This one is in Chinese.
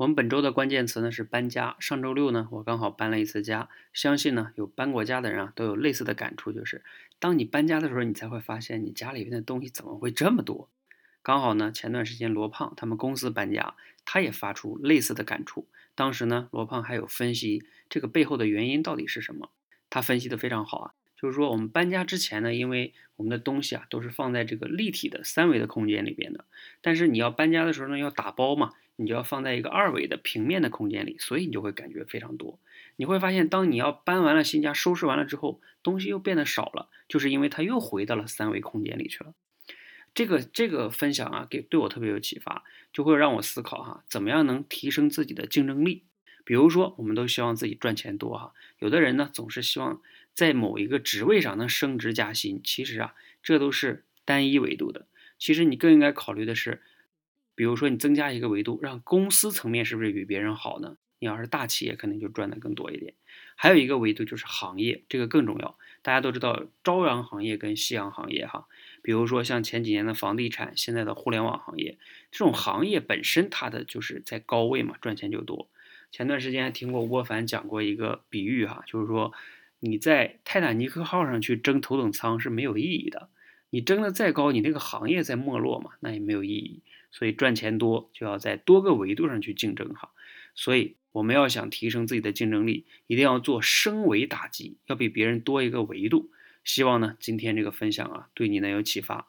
我们本周的关键词呢是搬家。上周六呢，我刚好搬了一次家。相信呢，有搬过家的人啊，都有类似的感触，就是当你搬家的时候，你才会发现你家里边的东西怎么会这么多。刚好呢，前段时间罗胖他们公司搬家，他也发出类似的感触。当时呢，罗胖还有分析这个背后的原因到底是什么，他分析的非常好啊。就是说，我们搬家之前呢，因为我们的东西啊都是放在这个立体的三维的空间里边的，但是你要搬家的时候呢，要打包嘛。你就要放在一个二维的平面的空间里，所以你就会感觉非常多。你会发现，当你要搬完了新家，收拾完了之后，东西又变得少了，就是因为它又回到了三维空间里去了。这个这个分享啊，给对我特别有启发，就会让我思考哈，怎么样能提升自己的竞争力？比如说，我们都希望自己赚钱多哈，有的人呢总是希望在某一个职位上能升职加薪，其实啊，这都是单一维度的。其实你更应该考虑的是。比如说，你增加一个维度，让公司层面是不是比别人好呢？你要是大企业，肯定就赚的更多一点。还有一个维度就是行业，这个更重要。大家都知道朝阳行业跟夕阳行业哈。比如说像前几年的房地产，现在的互联网行业，这种行业本身它的就是在高位嘛，赚钱就多。前段时间听过郭凡讲过一个比喻哈，就是说你在泰坦尼克号上去争头等舱是没有意义的。你争的再高，你那个行业在没落嘛，那也没有意义。所以赚钱多就要在多个维度上去竞争哈，所以我们要想提升自己的竞争力，一定要做升维打击，要比别人多一个维度。希望呢今天这个分享啊对你能有启发。